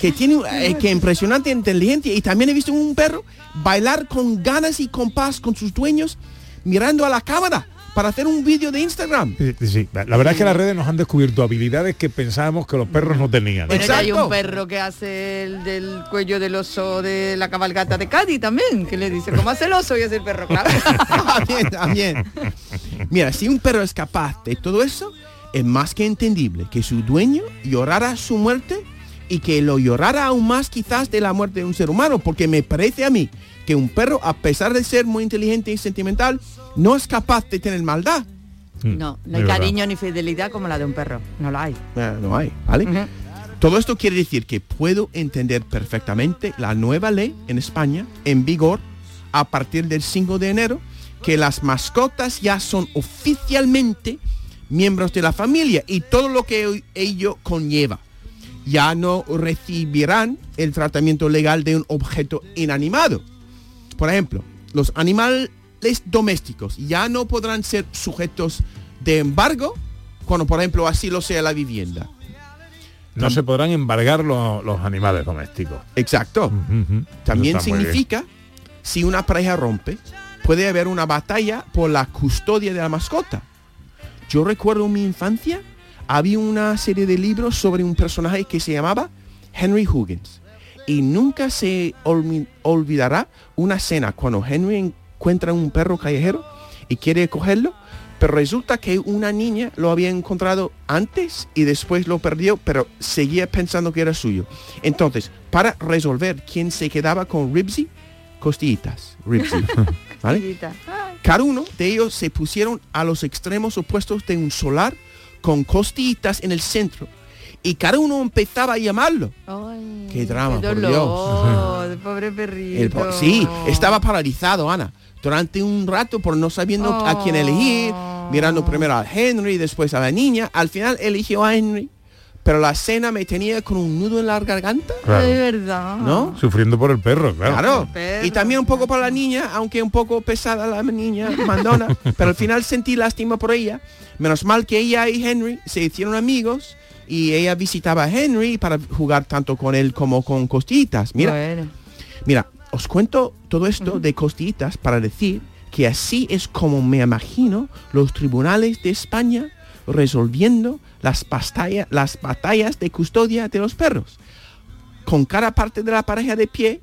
que tiene eh, que impresionante inteligencia. Y también he visto un perro bailar con ganas y con paz con sus dueños mirando a la cámara para hacer un vídeo de Instagram. Sí, sí, la verdad es que las redes nos han descubierto habilidades que pensábamos que los perros no tenían. Bueno, hay un perro que hace el del cuello del oso de la cabalgata de Cádiz también, que le dice, ¿cómo hace el oso? Y es el perro, claro. [laughs] también, también. Mira, si un perro es capaz de todo eso, es más que entendible que su dueño llorara su muerte y que lo llorara aún más quizás de la muerte de un ser humano, porque me parece a mí que un perro, a pesar de ser muy inteligente y sentimental, no es capaz de tener maldad. No, no hay Es cariño ni fidelidad como la de un perro. No la hay. Eh, no hay, ¿vale? Todo esto quiere decir que puedo entender perfectamente la nueva ley en España en vigor a partir del 5 de enero, que las mascotas ya son oficialmente miembros de la familia y todo lo que ello conlleva. Ya no recibirán el tratamiento legal de un objeto inanimado. Por ejemplo, los animales domésticos ya no podrán ser sujetos de embargo cuando, por ejemplo, así lo sea la vivienda. No se podrán embargar los, los animales domésticos. Exacto. También significa, si una pareja rompe, puede haber una batalla por la custodia de la mascota. Yo recuerdo en mi infancia, había una serie de libros sobre un personaje que se llamaba Henry Huggins. Y nunca se olmi- olvidará una cena cuando Henry encuentra un perro callejero y quiere cogerlo, pero resulta que una niña lo había encontrado antes y después lo perdió, pero seguía pensando que era suyo. Entonces, para resolver quién se quedaba con Ribsy, costillitas, Ribsy. [laughs] ¿vale? Cada uno de ellos se pusieron a los extremos opuestos de un solar con costillitas en el centro y cada uno empezaba a llamarlo. Qué drama, Qué por Dios. [laughs] pobre perrito. El po- sí, estaba paralizado, Ana, durante un rato por no sabiendo a quién elegir, mirando primero a Henry, después a la niña. Al final eligió a Henry, pero la cena me tenía con un nudo en la garganta. Claro. Es verdad. ¿No? Sufriendo por el perro, claro. Claro. Y también un poco para la niña, aunque un poco pesada la niña, [laughs] mandona, pero al final sentí lástima por ella. Menos mal que ella y Henry se hicieron amigos y ella visitaba a Henry para jugar tanto con él como con Costillitas. Mira, Bueno. mira, os cuento todo esto de Costillitas para decir que así es como me imagino los tribunales de España resolviendo las, pastalla- las batallas de custodia de los perros. Con cada parte de la pareja de pie,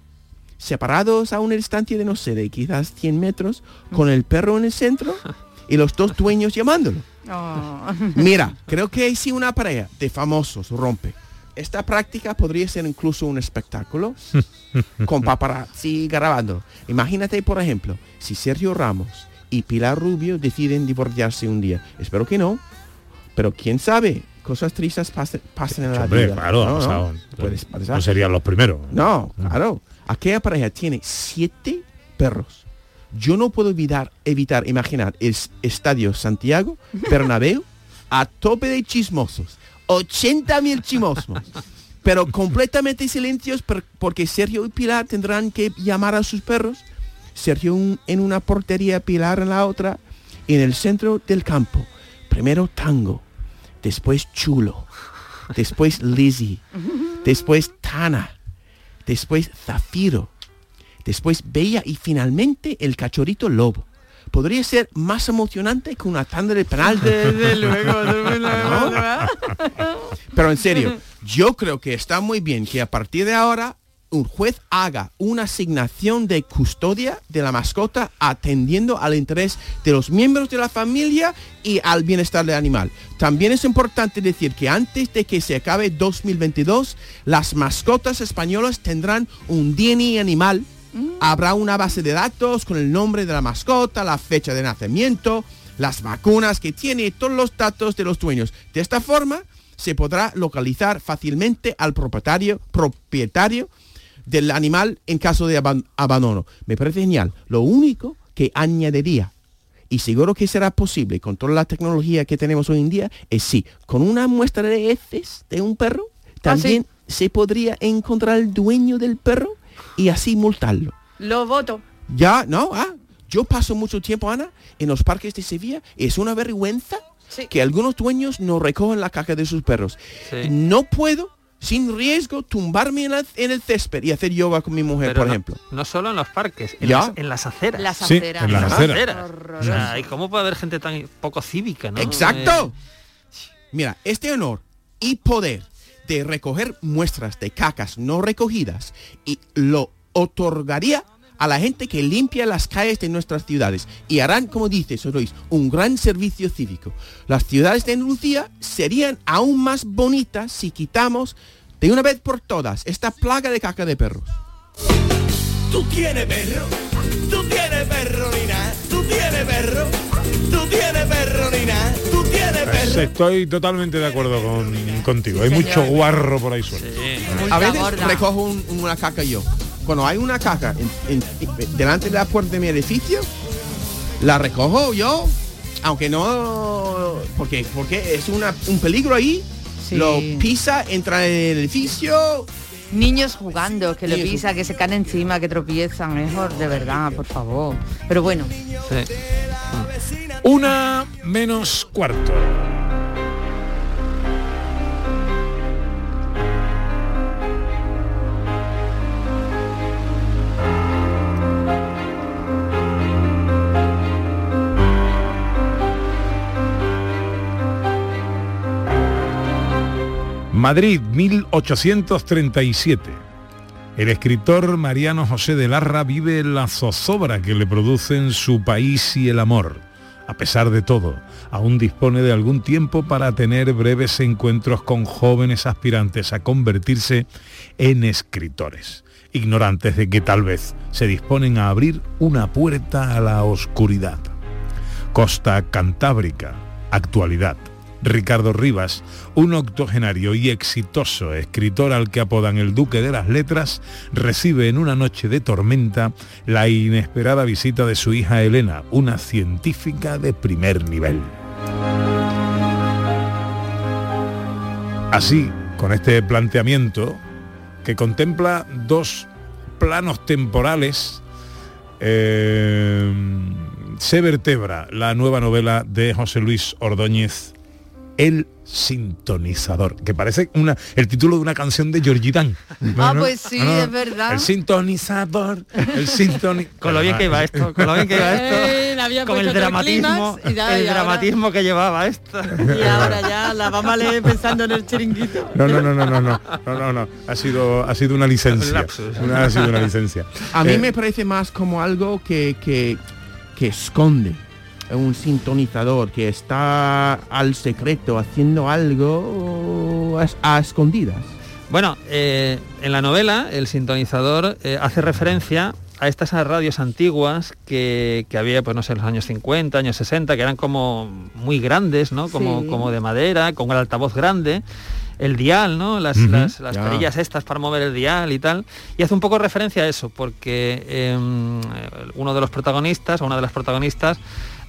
separados a una distancia de no sé, de quizás 100 metros, con el perro en el centro [laughs] y los dos dueños llamándolo. Oh. Mira, creo que si una pareja de famosos rompe, esta práctica podría ser incluso un espectáculo [laughs] con paparazzi grabando. Imagínate, por ejemplo, si Sergio Ramos y Pilar Rubio deciden divorciarse un día. Espero que no, pero quién sabe, cosas tristes pasen, pasan en la Hombre, vida. claro, ha No, no, pasado. No serían los primeros. No, claro. Aquella pareja tiene siete perros. Yo no puedo evitar, evitar imaginar el estadio Santiago [laughs] Bernabéu a tope de chismosos. 80 mil chismosos. Pero completamente silencios porque Sergio y Pilar tendrán que llamar a sus perros. Sergio en una portería, Pilar en la otra. Y en el centro del campo. Primero Tango. Después Chulo. Después Lizzie. [laughs] Después Tana. Después Zafiro. Después Bella y finalmente el cachorrito Lobo. Podría ser más emocionante que una tanda de penal. [laughs] Desde luego, desde luego, ¿No? Pero en serio, yo creo que está muy bien que a partir de ahora un juez haga una asignación de custodia de la mascota atendiendo al interés de los miembros de la familia y al bienestar del animal. También es importante decir que antes de que se acabe 2022, las mascotas españolas tendrán un DNI animal. Habrá una base de datos con el nombre de la mascota, la fecha de nacimiento, las vacunas que tiene y todos los datos de los dueños. De esta forma se podrá localizar fácilmente al propietario, propietario del animal en caso de aban- abandono. Me parece genial. Lo único que añadiría, y seguro que será posible con toda la tecnología que tenemos hoy en día, es sí, con una muestra de heces de un perro, también se podría encontrar el dueño del perro y así multarlo. Lo voto. Ya, no, ah, yo paso mucho tiempo, Ana, en los parques de Sevilla. Es una vergüenza que algunos dueños no recogen la caca de sus perros. No puedo, sin riesgo, tumbarme en, la- en el césped y hacer yoga con mi mujer, Pero por no- ejemplo. No solo en los parques, en, Ya. las, en las aceras. Las Sí, aceras. en las aceras. O sea, ¿y cómo puede haber gente tan poco cívica, no? Exacto. Eh, Mira, este honor y poder de recoger muestras de cacas no recogidas y lo otorgaría a la gente que limpia las calles de nuestras ciudades y harán, como dice Sorois, un gran servicio cívico. Las ciudades de Andalucía serían aún más bonitas si quitamos de una vez por todas esta plaga de caca de perros. Tú tienes perro, tú tienes perro, Nina, tú tienes perro, tú tienes perro, Nina, tú tienes perro. Estoy totalmente de acuerdo con, contigo. Hay mucho guarro por ahí suelto. A veces recojo un- una caca yo. Cuando hay una caca en- en- delante de la puerta de mi edificio, la recojo yo, aunque no, porque porque es una, un peligro ahí. Lo pisa, entra en el edificio. Niños jugando, que lo pisa, que se caen encima, que tropiezan, mejor, de verdad, por favor. Pero bueno, Una menos cuarto. Madrid, 1837. El escritor Mariano José de Larra vive la zozobra que le producen su país y el amor. A pesar de todo, aún dispone de algún tiempo para tener breves encuentros con jóvenes aspirantes a convertirse en escritores, ignorantes de que tal vez se disponen a abrir una puerta a la oscuridad. Costa Cantábrica, actualidad. Ricardo Rivas, un octogenario y exitoso escritor al que apodan el Duque de las Letras, recibe en una noche de tormenta la inesperada visita de su hija Elena, una científica de primer nivel. Así, con este planteamiento, que contempla dos planos temporales, eh, se vertebra la nueva novela de José Luis Ordóñez, El sintonizador, que parece una, el título de una canción de Georgie Dan. Ah, pues sí, es verdad. El sintonizador, el sintonizador. Con lo bien que iba esto, con lo bien que iba Eh, esto. con el dramatismo, ya- el ahora- dramatismo que llevaba esto. Y ahora ya la vamos a leer pensando en el chiringuito. No, no, no, no, no, no, no, no, no. Ha sido, ha sido una licencia. Una- ha sido una licencia. A mí Eh, me parece más como algo que, que, que esconde un sintonizador que está al secreto haciendo algo a, a escondidas. Bueno, eh, en la novela el sintonizador eh, hace referencia a estas radios antiguas que, que había, pues no sé, en los años 50, años 60, que eran como muy grandes, ¿no? Como, Sí. como de madera, con el altavoz grande. El dial, ¿no? Las, Ujú, las, las perillas estas para mover el dial y tal. Y hace un poco referencia a eso, porque eh, uno de los protagonistas, o una de las protagonistas,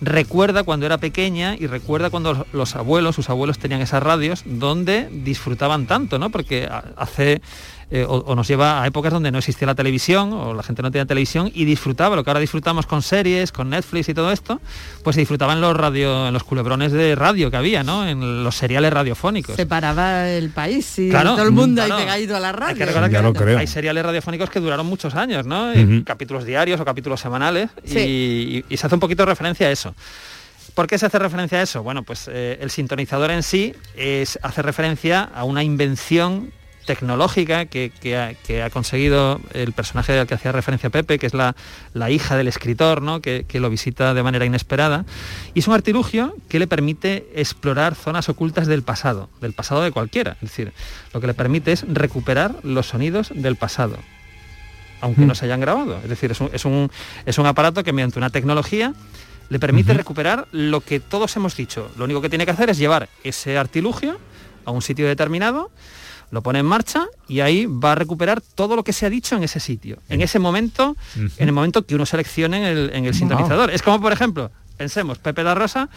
recuerda cuando era pequeña y recuerda cuando los abuelos, sus abuelos tenían esas radios donde disfrutaban tanto, ¿no? Porque a- hace eh, o, o nos lleva a épocas donde no existía la televisión o la gente no tenía televisión y disfrutaba lo que ahora disfrutamos con series, con Netflix y todo esto, pues se disfrutaba en los radio, en los culebrones de radio que había, ¿no? En los seriales radiofónicos. Se paraba el país y Claro, todo el mundo claro. ahí pegado a la radio. Hay que recordar que hay seriales radiofónicos que duraron muchos años, ¿no? Capítulos diarios o capítulos semanales Sí. y, y- y se hace un poquito referencia a eso. ¿Por qué se hace referencia a eso? Bueno, pues eh, el sintonizador en sí es, hace referencia a una invención tecnológica que, que ha, que ha conseguido el personaje al que hacía referencia Pepe, que es la, la hija del escritor, ¿no? que, que lo visita de manera inesperada. Y es un artilugio que le permite explorar zonas ocultas del pasado, del pasado de cualquiera. Es decir, lo que le permite es recuperar los sonidos del pasado aunque no se hayan grabado. Es decir, es un, es un- es un aparato que mediante una tecnología le permite recuperar lo que todos hemos dicho. Lo único que tiene que hacer es llevar ese artilugio a un sitio determinado, lo pone en marcha y ahí va a recuperar todo lo que se ha dicho en ese sitio. En ese momento, en el momento que uno seleccione en el, en el sintonizador. Es como, por ejemplo, pensemos, Pepe da Rosa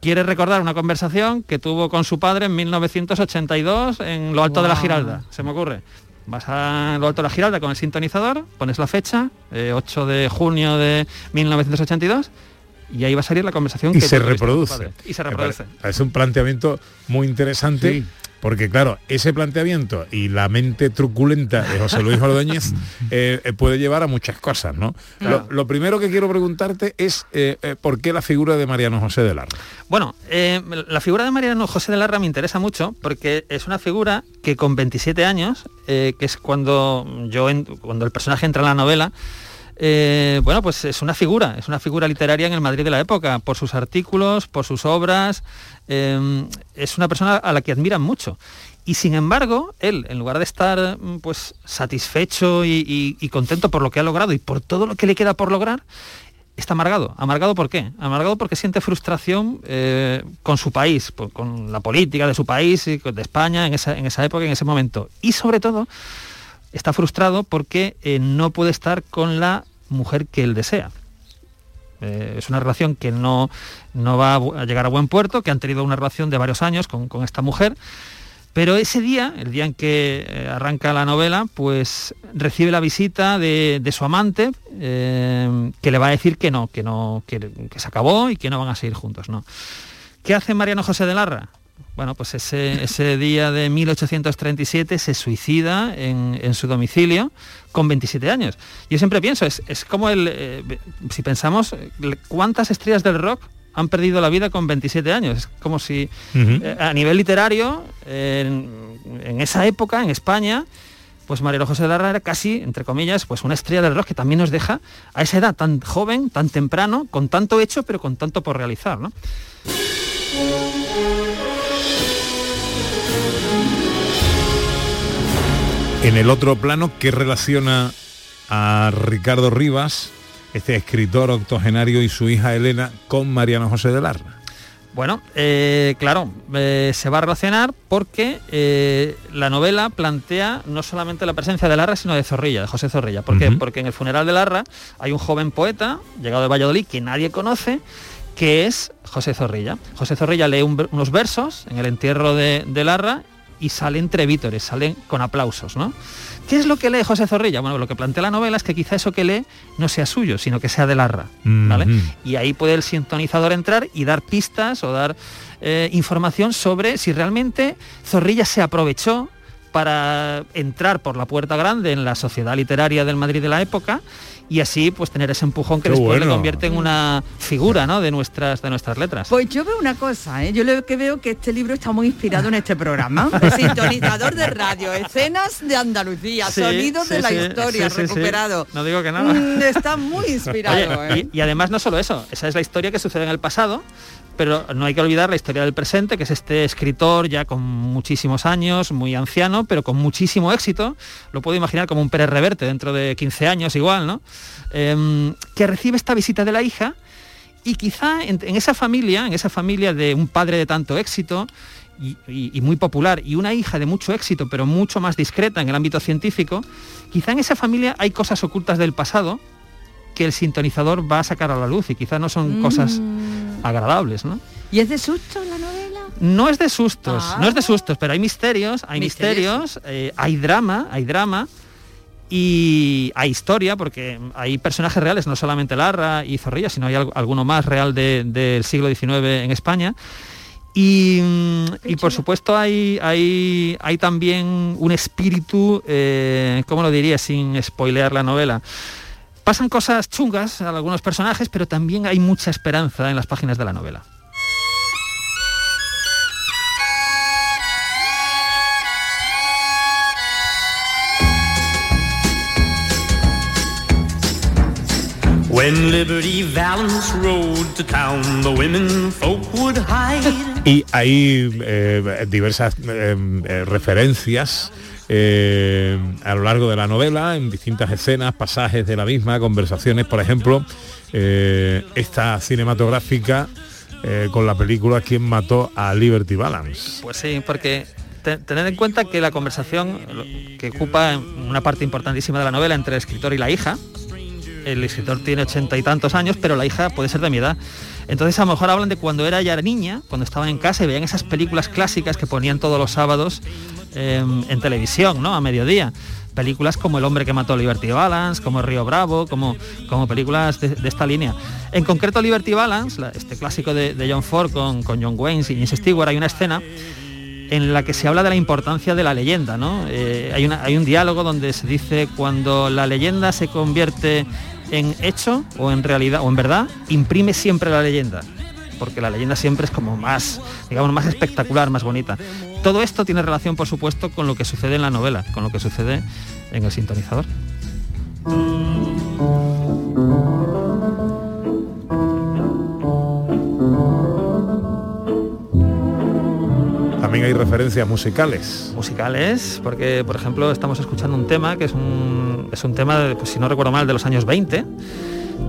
quiere recordar una conversación que tuvo con su padre en 1982 en lo alto de la. Giralda. Se me ocurre. Vas a lo alto de la Giralda con el sintonizador, pones la fecha, eh, 8 de junio de 1982, y ahí va a salir la conversación y que se reproduce. Y se reproduce. Es un planteamiento muy interesante. Sí. Porque claro, ese planteamiento y la mente truculenta de José Luis Ordóñez [laughs] eh, eh, puede llevar a muchas cosas, ¿no? Claro. Lo, lo primero que quiero preguntarte es eh, eh, por qué la figura de Mariano José de Larra. Bueno, la figura de Mariano José de Larra me interesa mucho porque es una figura que con 27 años, que es cuando yo en- cuando el personaje entra en la novela, eh, bueno, pues es una figura, es una figura literaria en el Madrid de la época, por sus artículos, por sus obras, eh, es una persona a la que admiran mucho. Y sin embargo, él, en lugar de estar mm, pues satisfecho y, contento por lo que ha logrado y por todo lo que le queda por lograr, está amargado. ¿Amargado por qué? Amargado porque siente frustración eh, con su país, con la política de su país de España en esa, en esa época, en ese momento. Y sobre todo, está frustrado porque eh, no puede estar con la mujer que él desea. Eh, es una relación que no, no va a llegar a buen puerto, que han tenido una relación de varios años con, con esta mujer. Pero ese día, el día en que eh, arranca la novela, pues recibe la visita de, de su amante, que le va a decir que no, que no, que se acabó y que no van a seguir juntos, ¿no? ¿Qué hace Mariano José de Larra? Bueno, pues ese, ese día de 1837 se suicida en, en su domicilio con 27 años. Yo siempre pienso, es, es como el, eh, si pensamos, ¿cuántas estrellas del rock han perdido la vida con 27 años? Es como si eh, a nivel literario, en, en esa época, en España, pues Mariano José de Larra era casi, entre comillas, pues una estrella del rock que también nos deja a esa edad tan joven, tan temprano, con tanto hecho, pero con tanto por realizar, ¿no? En el otro plano, ¿qué relaciona a Ricardo Rivas, este escritor octogenario y su hija Elena, con Mariano José de Larra? Bueno, eh, claro, eh, se va a relacionar porque eh, la novela plantea no solamente la presencia de Larra, sino de Zorrilla, de José Zorrilla. ¿Por qué? Porque en el funeral de Larra hay un joven poeta, llegado de Valladolid, que nadie conoce, que es José Zorrilla. José Zorrilla lee un unos versos en el entierro de, de Larra y sale entre vítores, salen con aplausos, ¿no? ¿Qué es lo que lee José Zorrilla? Bueno, lo que plantea la novela es que quizá eso que lee no sea suyo, sino que sea de Larra, ¿vale? Y ahí puede el sintonizador entrar y dar pistas o dar eh, información sobre si realmente Zorrilla se aprovechó para entrar por la puerta grande en la sociedad literaria del Madrid de la época y así pues tener ese empujón que Qué después le bueno. convierte en una figura ¿no? de nuestras de nuestras letras. Pues yo veo una cosa, ¿eh? yo lo que veo que este libro está muy inspirado en este programa. [laughs] El sintonizador de radio, escenas de Andalucía, Sí, sonidos sí, de la sí, historia sí, sí, sí. recuperado. No digo que no. Mm, está muy inspirado. Oye, ¿eh? y, y además no solo eso, esa es la historia que sucede en el pasado, pero no hay que olvidar la historia del presente, que es este escritor ya con muchísimos años, muy anciano, pero con muchísimo éxito, lo puedo imaginar como un Pérez Reverte dentro de 15 años igual, ¿no? Em, que recibe esta visita de la hija y quizá en, en esa familia, en esa familia de un padre de tanto éxito, y, y- y muy popular y una hija de mucho éxito pero mucho más discreta en el ámbito científico, quizá en esa familia hay cosas ocultas del pasado que el sintonizador va a sacar a la luz y quizá no son cosas agradables, ¿no? ¿Y es de susto la novela? No es de sustos, Ah. no es de sustos, pero hay misterios, hay Misterios. misterios, eh, hay drama, hay drama y hay historia, porque hay personajes reales, no solamente Larra y Zorrilla, sino hay alguno más real de- del siglo XIX en España. Y, mm, y por supuesto hay, hay, hay también un espíritu, eh, ¿cómo lo diría sin spoilear la novela? Pasan cosas chungas a algunos personajes, pero también hay mucha esperanza en las páginas de la novela. Y hay eh, diversas eh, eh, referencias eh, a lo largo de la novela, en distintas escenas, pasajes de la misma, conversaciones, por ejemplo, eh, esta cinematográfica eh, con la película ¿Quién mató a Liberty Balance? Pues sí, porque te- tened en cuenta que la conversación que ocupa una parte importantísima de la novela entre el escritor y la hija, el escritor tiene ochenta y tantos años, pero la hija puede ser de mi edad. Entonces a lo mejor hablan de cuando era ya niña, cuando estaban en casa y veían esas películas clásicas que ponían todos los sábados eh, en televisión, ¿no? A mediodía. Películas como El hombre que mató a Liberty Balance, como Río Bravo, como, como películas de, esta línea. En concreto Liberty Balance, la- este clásico de, John Ford con, con John Wayne y James Stewart, hay una escena en la que se habla de la importancia de la leyenda, ¿no? Eh, hay, hay un diálogo donde se dice cuando la leyenda se convierte en hecho o en realidad o en verdad imprime siempre la leyenda porque la leyenda siempre es como más, digamos, más espectacular, más bonita. Todo esto tiene relación, por supuesto, con lo que sucede en la novela, con lo que sucede en el sintonizador. También hay referencias musicales. Musicales, porque por ejemplo estamos escuchando un tema que es un es un tema, pues, si no recuerdo mal, de los años 20,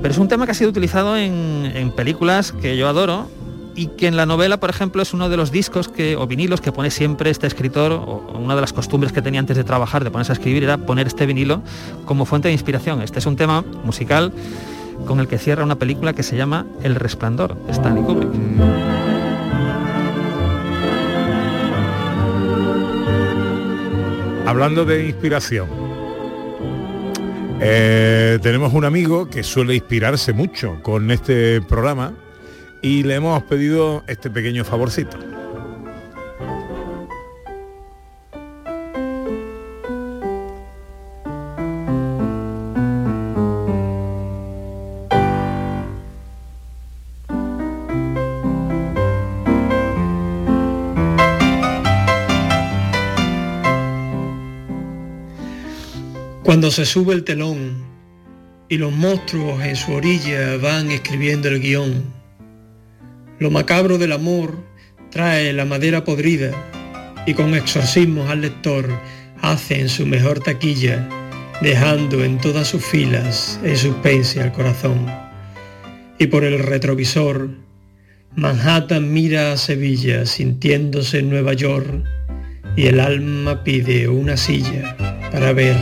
pero es un tema que ha sido utilizado en, películas que yo adoro y que en la novela, por ejemplo, es uno de los discos que, o vinilos que pone siempre este escritor, o una de las costumbres que tenía antes de trabajar, de ponerse a escribir, era poner este vinilo como fuente de inspiración. Este es un tema musical con el que cierra una película que se llama El Resplandor, Stanley Kubrick. Hablando de inspiración, eh, tenemos un amigo que suele inspirarse mucho con este programa y le hemos pedido este pequeño favorcito. Cuando se sube el telón y los monstruos en su orilla van escribiendo el guion, lo macabro del amor trae la madera podrida y con exorcismos al lector hace en su mejor taquilla, dejando en todas sus filas el suspense al corazón. Y por el retrovisor, Manhattan mira a Sevilla sintiéndose en Nueva York y el alma pide una silla para ver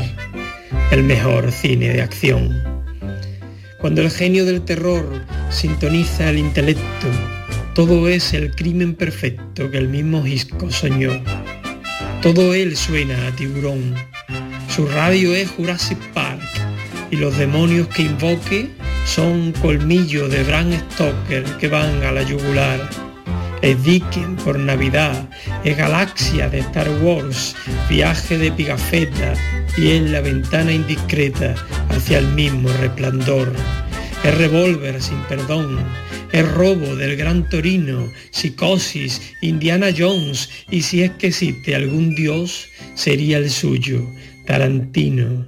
el mejor cine de acción. Cuando el genio del terror sintoniza el intelecto, todo es el crimen perfecto que el mismo Hisco soñó. Todo él suena a tiburón. Su radio es Jurassic Park y los demonios que invoque son colmillos de Bram Stoker que van a la yugular. Es Dickens por Navidad, es Galaxia de Star Wars, viaje de Pigafetta y es la ventana indiscreta hacia el mismo resplandor. Es revólver sin perdón, es robo del gran Torino, psicosis, Indiana Jones y si es que existe algún dios, sería el suyo, Tarantino.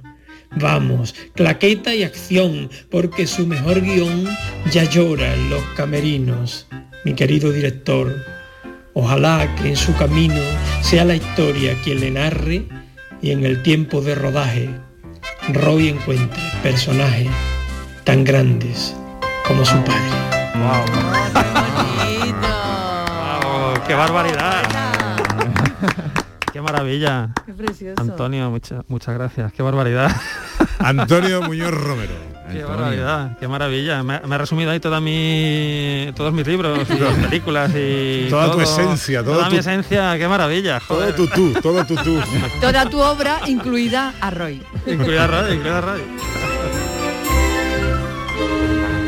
Vamos, claqueta y acción, porque su mejor guion ya llora en los camerinos. Mi querido director, ojalá que en su camino sea la historia quien le narre y en el tiempo de rodaje Roy encuentre personajes tan grandes como su padre. ¡Wow! ¡Qué barbaridad! ¡Qué maravilla! Qué precioso. Antonio, muchas muchas gracias. ¡Qué barbaridad! Antonio Muñoz Romero. ¡Qué barbaridad! ¡Qué maravilla! Me, me ha resumido ahí toda mi, todos mis libros y [laughs] películas y Toda tu esencia, todo toda tu- mi esencia. ¡Qué maravilla! Todo tu tú, todo tu tú. [laughs] Toda tu obra, incluida a Roy. Incluida radio, incluida radio.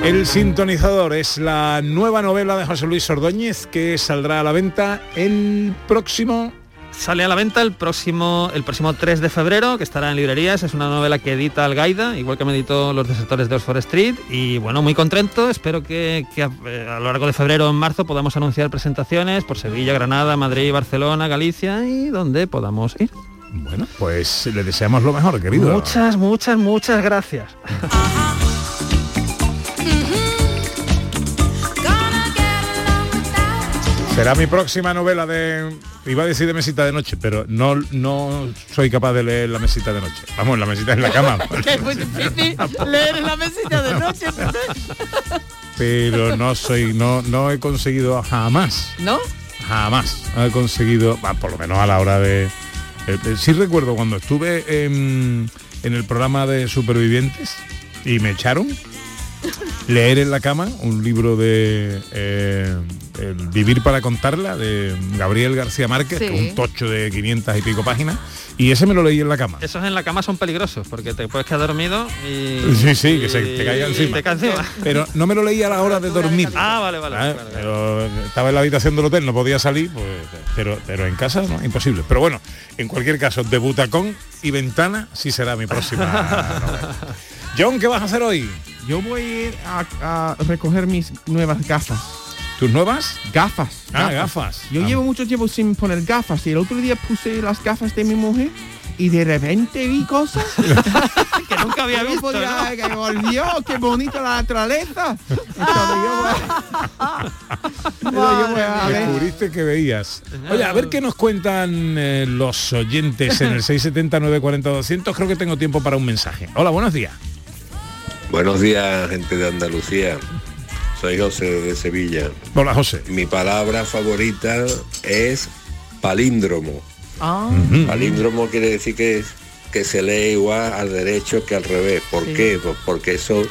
El sintonizador es la nueva novela de José Luis Ordóñez que saldrá a la venta el próximo Sale a la venta el próximo, el próximo 3 de febrero, que estará en librerías. Es una novela que edita Algaida, igual que me editó Los desertores de Oxford Street. Y bueno, muy contento. Espero que, que a, eh, a lo largo de febrero o en marzo podamos anunciar presentaciones por Sevilla, Granada, Madrid, Barcelona, Galicia y donde podamos ir. Bueno, pues le deseamos lo mejor, querido. Muchas, muchas, muchas gracias. [laughs] Será mi próxima novela de. Iba a decir de mesita de noche, pero no, no soy capaz de leer la mesita de noche. Vamos, la mesita en la cama. [laughs] Es muy difícil leer la mesita de noche. pero no soy, no, no he conseguido jamás, ¿No? jamás. No he conseguido, bah, por lo menos a la hora de. eh, eh, sí recuerdo cuando estuve en, en el programa de supervivientes y me echaron leer en la cama un libro de eh, El Vivir para contarla de Gabriel García Márquez, Sí. que es un tocho de 500 y pico páginas, y ese me lo leí en la cama. Esos en la cama son peligrosos porque te puedes quedar dormido y... Sí, sí, que se te caiga encima. te cae encima. Pero no me lo leí a la hora de dormir. Ah, vale, vale. Ah, vale, vale. pero estaba en la habitación del hotel, no podía salir, pues, pero, pero en casa no, imposible. Pero bueno, en cualquier caso, de butacón y ventana sí será mi próxima [laughs] novela. John, ¿qué vas a hacer hoy? Yo voy a ir a, a recoger mis nuevas gafas. ¿Tus nuevas? Gafas. Ah, gafas. Yo Ah. llevo mucho tiempo sin poner gafas y el otro día puse las gafas de mi mujer y de repente vi cosas. [laughs] ¿Qué nunca había visto. podía- ¿no? que volvió, qué bonita la naturaleza. [laughs] Descubriste que veías. Oye, a ver qué nos cuentan eh, los oyentes en el 670 940 200. Creo que tengo tiempo para un mensaje. Hola, buenos días. Buenos días, gente de Andalucía. Soy José de Sevilla. Hola, José. Mi palabra favorita es palíndromo. Ah. Palíndromo quiere decir que, que se lee igual al derecho que al revés. ¿Por Sí. qué? Pues porque eso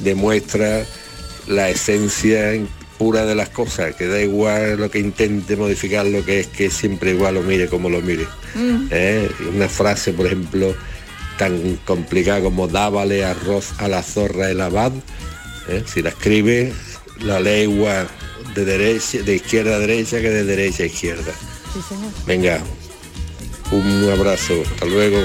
demuestra la esencia pura de las cosas, que da igual lo que intente modificar lo que es que siempre igual lo mire como lo mire. Mm. ¿eh? Una frase, por ejemplo, tan complicada como dávale arroz a la zorra el abad, ¿eh? si la escribe, la lee igual de derecha, de izquierda a derecha que de derecha a izquierda. Sí, señor. Venga, un abrazo, hasta luego.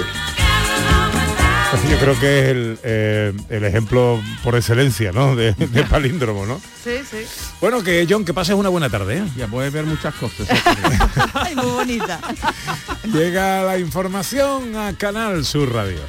[laughs] Yo creo que es el, eh, el ejemplo por excelencia, ¿no? De, de [laughs] palíndromo, ¿no? Sí, sí. Bueno, que John, que pases una buena tarde. ¿eh? Ya puedes ver muchas cosas. [laughs] Ay, muy bonita. Llega la información a Canal Sur Radio.